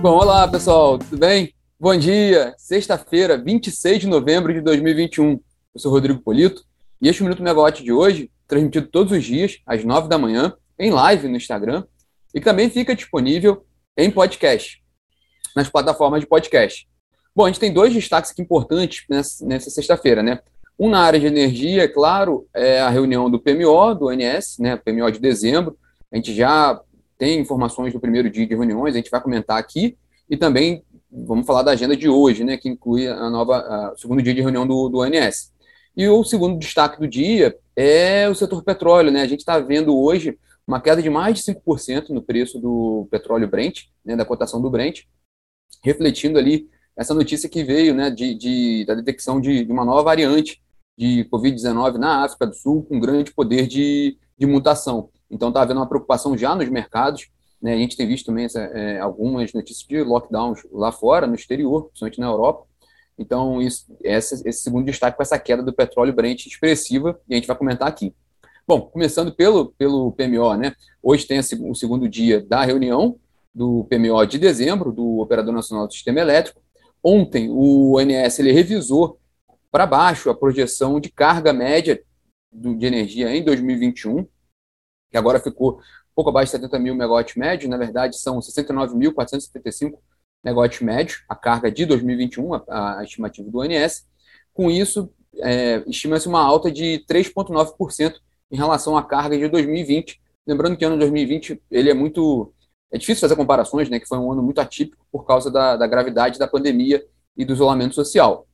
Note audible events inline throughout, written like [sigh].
Bom, olá pessoal, tudo bem? Bom dia, sexta-feira, 26 de novembro de 2021. Eu sou Rodrigo Polito e este Minuto Megawatt de hoje, transmitido todos os dias, às 9 da manhã, em live no Instagram e também fica disponível em podcast, nas plataformas de podcast. Bom, a gente tem dois destaques aqui importantes nessa, nessa sexta-feira, né? Um na área de energia, é claro, é a reunião do PMO, do ONS, né? PMO de dezembro. A gente já tem informações do primeiro dia de reuniões, a gente vai comentar aqui, e também vamos falar da agenda de hoje, né, que inclui a nova, o segundo dia de reunião do, do ONS. E o segundo destaque do dia é o setor petróleo, né, a gente está vendo hoje uma queda de mais de 5% no preço do petróleo Brent, né, da cotação do Brent, refletindo ali essa notícia que veio, né, de, de da detecção de, de uma nova variante de Covid-19 na África do Sul, com grande poder de, de mutação. Então está havendo uma preocupação já nos mercados. Né? A gente tem visto também essa, é, algumas notícias de lockdowns lá fora, no exterior, principalmente na Europa. Então, isso, essa, esse segundo destaque com essa queda do petróleo Brent expressiva, e a gente vai comentar aqui. Bom, começando pelo, pelo PMO, né? Hoje tem o segundo dia da reunião do PMO de dezembro, do Operador Nacional do Sistema Elétrico. Ontem, o ONS ele revisou para baixo a projeção de carga média de energia em 2021, que agora ficou pouco abaixo de 70 mil megawatts médio, na verdade são 69.475 megawatts médio, a carga de 2021, a, a estimativa do ONS. Com isso, é, estima-se uma alta de 3,9% em relação à carga de 2020. Lembrando que o ano 2020 ele é muito é difícil fazer comparações, né, que foi um ano muito atípico por causa da, da gravidade da pandemia e do isolamento social.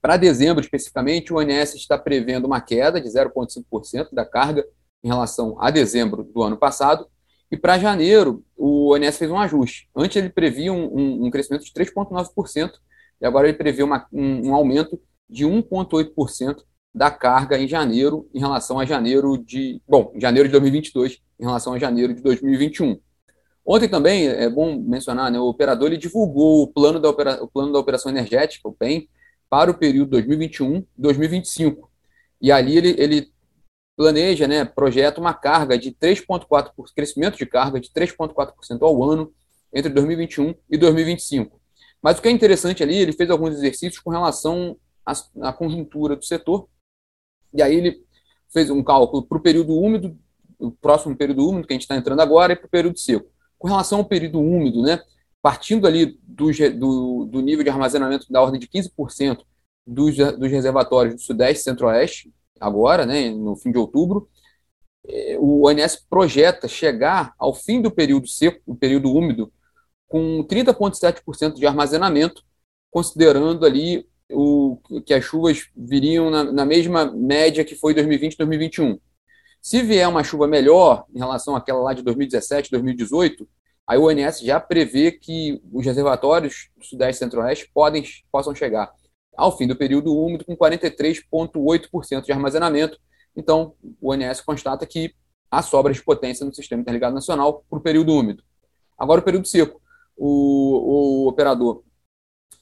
Para dezembro, especificamente, o ONS está prevendo uma queda de 0,5% da carga em relação a dezembro do ano passado. E para janeiro, o ONS fez um ajuste. Antes ele previa um, um, um crescimento de 3,9%, e agora ele prevê uma, um, um aumento de 1,8% da carga em janeiro em relação a janeiro de. Bom, janeiro de 2022 em relação a janeiro de 2021. Ontem também, é bom mencionar, né, o operador ele divulgou o plano da, opera, o plano da operação energética, o PEN, para o período 2021-2025. E ali ele, ele planeja, né, projeta uma carga de 3,4%, crescimento de carga de 3,4% ao ano entre 2021 e 2025. Mas o que é interessante ali, ele fez alguns exercícios com relação à, à conjuntura do setor, e aí ele fez um cálculo para o período úmido, o próximo período úmido que a gente está entrando agora, e para o período seco. Com relação ao período úmido, né, partindo ali do, do, do nível de armazenamento da ordem de 15% dos, dos reservatórios do Sudeste e Centro-Oeste, agora, né, no fim de outubro, é, o ONS projeta chegar ao fim do período seco, o período úmido, com 30,7% de armazenamento, considerando ali o, que as chuvas viriam na, na mesma média que foi 2020 e 2021. Se vier uma chuva melhor em relação àquela lá de 2017, 2018, aí o ONS já prevê que os reservatórios do Sudeste e Centro-Oeste podem, possam chegar ao fim do período úmido com 43,8% de armazenamento. Então, o ONS constata que há sobra de potência no sistema interligado nacional para o período úmido. Agora, o período seco. O, o operador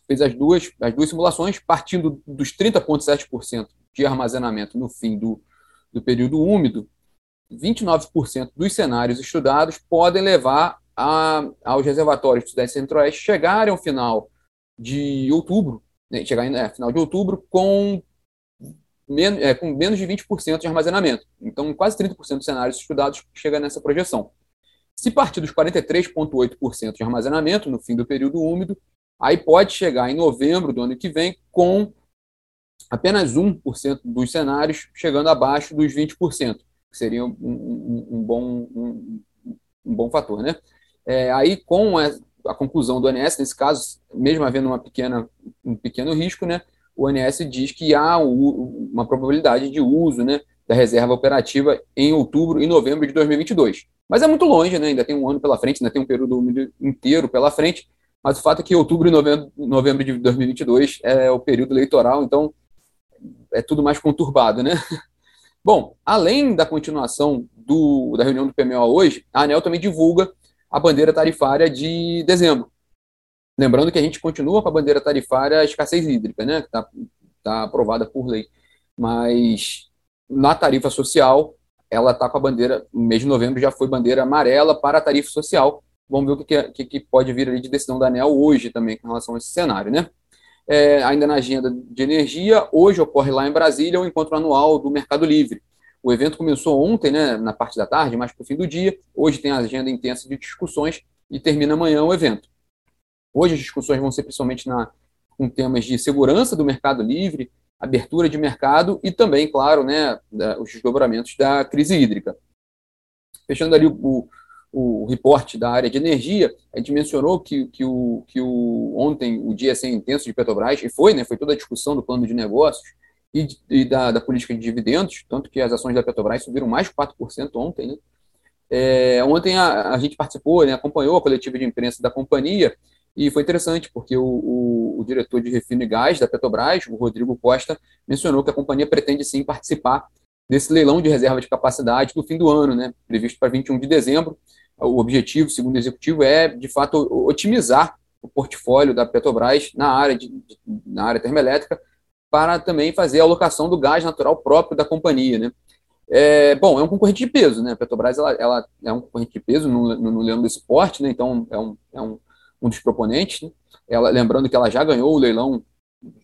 fez as duas, as duas simulações, partindo dos 30,7% de armazenamento no fim do, do período úmido, 29% dos cenários estudados podem levar a, aos reservatórios do Sudeste Centro-Oeste chegarem ao final de outubro chegar em é, final de outubro com, men é, com menos de 20% de armazenamento. Então, quase 30% dos cenários estudados chega nessa projeção. Se partir dos 43,8% de armazenamento no fim do período úmido, aí pode chegar em novembro do ano que vem com apenas 1% dos cenários chegando abaixo dos 20%, que seria um, um, um bom, um, um, bom fator. Né? É, aí, com a conclusão do ONS, nesse caso, mesmo havendo uma pequena, um pequeno risco, né, o ONS diz que há uma probabilidade de uso né, da reserva operativa em outubro e novembro de 2022. Mas é muito longe, né, ainda tem um ano pela frente, ainda tem um período inteiro pela frente, mas o fato é que outubro e novembro, novembro de 2022 é o período eleitoral, então é tudo mais conturbado, né? [laughs] Bom, além da continuação do, da reunião do PMO hoje, a ANEL também divulga a bandeira tarifária de dezembro. Lembrando que a gente continua com a bandeira tarifária escassez hídrica, né, que está tá aprovada por lei. Mas na tarifa social, ela está com a bandeira, no mês de novembro já foi bandeira amarela para a tarifa social, Vamos ver o que, que, que pode vir ali de decisão da ANEL hoje também com relação a esse cenário, né? É, ainda na agenda de energia, hoje ocorre lá em Brasília o encontro anual do Mercado Livre. O evento começou ontem, né, na parte da tarde, mais para o fim do dia. Hoje tem a agenda intensa de discussões e termina amanhã o evento. Hoje as discussões vão ser principalmente na, com temas de segurança do mercado livre, abertura de mercado e também, claro, né, os desdobramentos da crise hídrica. Fechando ali o, o reporte da área de energia, a gente mencionou que, que, o, que o, ontem o dia sem intenso de Petrobras, e foi, né, foi toda a discussão do plano de negócios e, e da, da, política de dividendos, tanto que as ações da Petrobras subiram mais de 4% ontem. Né? É, ontem a, a, gente participou, né, acompanhou a coletiva de imprensa da companhia, e foi interessante, porque o, o, o, diretor de refino e gás da Petrobras, o Rodrigo Costa, mencionou que a companhia pretende sim participar desse leilão de reserva de capacidade no fim do ano, né, previsto para 21 de dezembro. O objetivo, segundo o executivo, é, de fato, otimizar o portfólio da Petrobras na área, de, na área termoelétrica, para também fazer a alocação do gás natural próprio da companhia. Né. É, bom, é um concorrente de peso, né? A Petrobras ela, ela é um concorrente de peso no, no, no leilão desse porte, né? Então é um, é um, um dos proponentes. Né? Ela, lembrando que ela já ganhou o leilão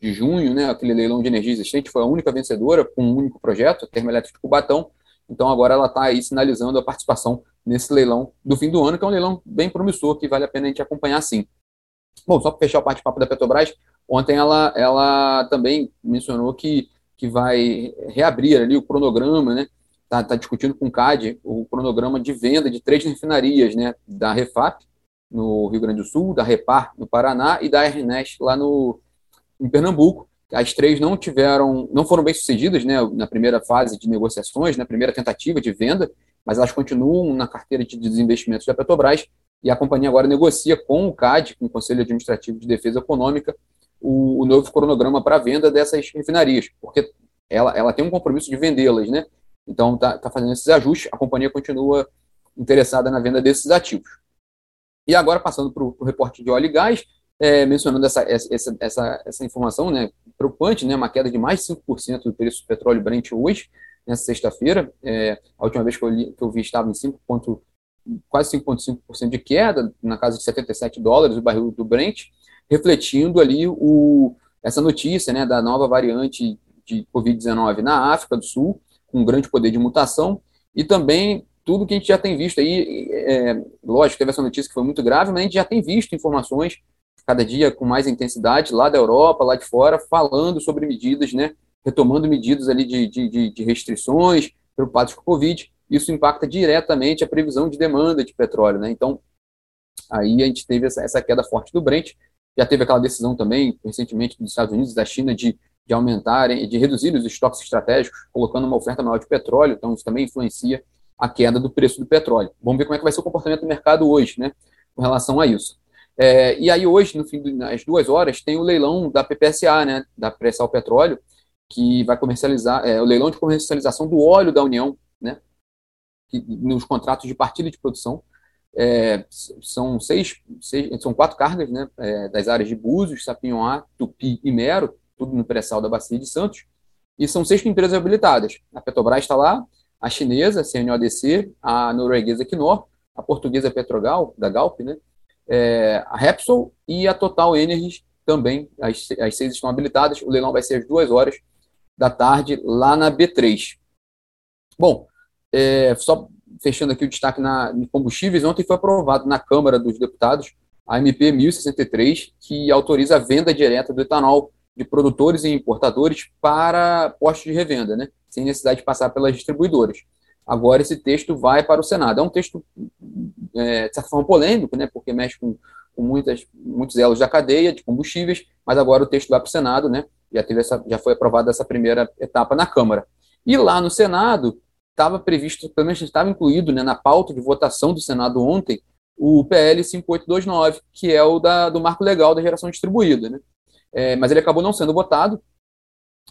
de junho, né, aquele leilão de energia existente, foi a única vencedora com um único projeto, a Termoelétrica de Cubatão. Então agora ela está aí sinalizando a participação nesse leilão do fim do ano, que é um leilão bem promissor, que vale a pena a gente acompanhar sim. Bom, só para fechar o bate-papo da Petrobras, ontem ela, ela também mencionou que, que vai reabrir ali o cronograma, né? Está tá discutindo com o CAD o cronograma de venda de três refinarias né, da Refap, no Rio Grande do Sul, da Repar no Paraná e da Ernest lá no, em Pernambuco. As três não tiveram, não foram bem sucedidas né, na primeira fase de negociações, na primeira tentativa de venda, mas elas continuam na carteira de desinvestimentos da Petrobras e a companhia agora negocia com o CAD, com o Conselho Administrativo de Defesa Econômica, o, o novo cronograma para venda dessas refinarias, porque ela, ela tem um compromisso de vendê-las, né? Então está tá fazendo esses ajustes, a companhia continua interessada na venda desses ativos. E agora, passando para o reporte de óleo e gás, é, mencionando essa, essa, essa, essa informação né, preocupante, né, uma queda de mais de 5% do preço do petróleo Brent hoje, nessa sexta-feira. É, a última vez que eu, li, que eu vi estava em 5 ponto, quase 5,5% de queda, na casa de 77 dólares o barril do Brent, refletindo ali o, essa notícia né, da nova variante de Covid-19 na África do Sul, com grande poder de mutação, e também tudo que a gente já tem visto aí, é, lógico, teve essa notícia que foi muito grave, mas a gente já tem visto informações cada dia com mais intensidade lá da Europa, lá de fora, falando sobre medidas, né, retomando medidas ali de, de, de restrições, preocupados com o Covid, isso impacta diretamente a previsão de demanda de petróleo, né, então aí a gente teve essa, essa queda forte do Brent, já teve aquela decisão também, recentemente, dos Estados Unidos e da China de, de aumentarem, de reduzir os estoques estratégicos, colocando uma oferta maior de petróleo, então isso também influencia a queda do preço do petróleo. Vamos ver como é que vai ser o comportamento do mercado hoje, né, com relação a isso. É, e aí hoje, no fim das duas horas, tem o leilão da PPSA, né, da Pressal Petróleo, que vai comercializar, é, o leilão de comercialização do óleo da União, né, que, nos contratos de partilha de produção. É, são seis, seis, são quatro cargas, né, é, das áreas de Búzios, Sapinhoá, Tupi e Mero, tudo no pré-sal da Bacia de Santos, e são seis empresas habilitadas. A Petrobras está lá, a chinesa, a CNODC, a norueguesa Equinor, a portuguesa Petrogal, da Galp, né? É, a Repsol e a Total Energies também, as, as seis estão habilitadas. O leilão vai ser às duas horas da tarde lá na B3. Bom, é, só fechando aqui o destaque na, em combustíveis, ontem foi aprovado na Câmara dos Deputados a MP 1063, que autoriza a venda direta do etanol de produtores e importadores para postos de revenda, né? sem necessidade de passar pelas distribuidoras. Agora esse texto vai para o Senado. É um texto, é, de certa forma, polêmico, né, porque mexe com, com muitas, muitos elos da cadeia de combustíveis, mas agora o texto vai para o Senado, né, já, teve essa, já foi aprovada essa primeira etapa na Câmara. E lá no Senado, estava previsto, pelo menos estava incluído né, na pauta de votação do Senado ontem, o PL 5829, que é o da, do marco legal da geração distribuída. Né? É, mas ele acabou não sendo votado,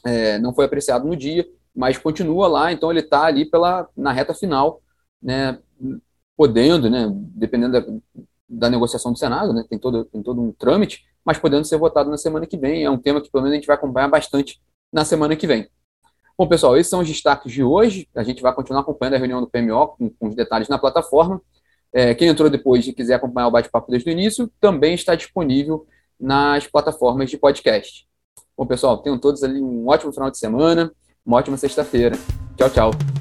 é, não foi apreciado no dia, mas continua lá, então ele está ali pela, na reta final, né, podendo, né, dependendo da, da negociação do Senado, né, tem, todo, tem todo um trâmite, mas podendo ser votado na semana que vem. É um tema que pelo menos a gente vai acompanhar bastante na semana que vem. Bom, pessoal, esses são os destaques de hoje. A gente vai continuar acompanhando a reunião do PMO com, com os detalhes na plataforma. É, quem entrou depois e quiser acompanhar o bate-papo desde o início, também está disponível nas plataformas de podcast. Bom, pessoal, tenham todos ali um ótimo final de semana, uma ótima sexta-feira. Tchau, tchau.